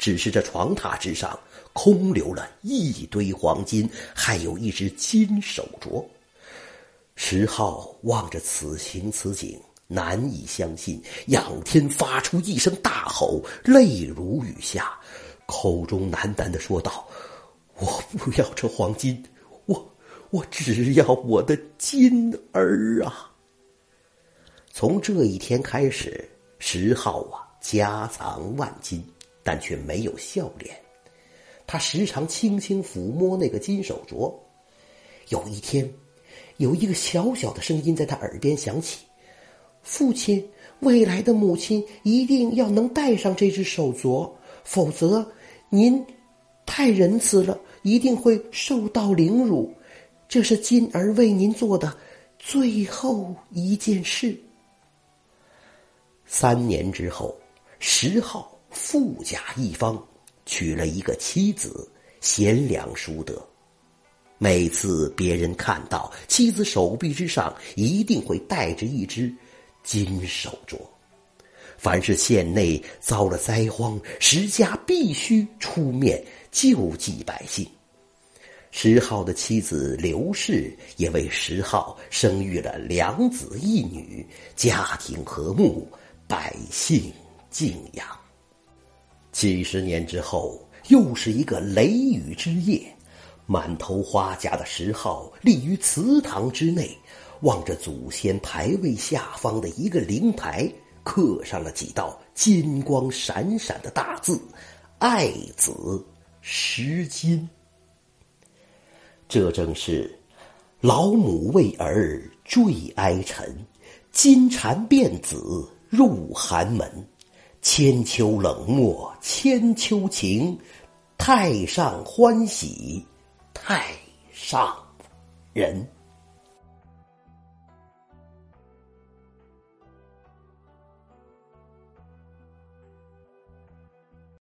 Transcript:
只是这床榻之上空留了一堆黄金，还有一只金手镯。石浩望着此情此景，难以相信，仰天发出一声大吼，泪如雨下，口中喃喃的说道：“我不要这黄金，我我只要我的金儿啊！”从这一天开始，石浩啊。家藏万金，但却没有笑脸。他时常轻轻抚摸那个金手镯。有一天，有一个小小的声音在他耳边响起：“父亲，未来的母亲一定要能戴上这只手镯，否则您太仁慈了，一定会受到凌辱。这是金儿为您做的最后一件事。”三年之后。石浩富甲一方，娶了一个妻子，贤良淑德。每次别人看到妻子手臂之上，一定会戴着一只金手镯。凡是县内遭了灾荒，石家必须出面救济百姓。石浩的妻子刘氏也为石浩生育了两子一女，家庭和睦，百姓。敬仰。几十年之后，又是一个雷雨之夜，满头花甲的石浩立于祠堂之内，望着祖先牌位下方的一个灵台，刻上了几道金光闪闪的大字：“爱子石金。”这正是老母为儿坠哀尘，金蝉变子入寒门。千秋冷漠千秋情，太上欢喜太上人。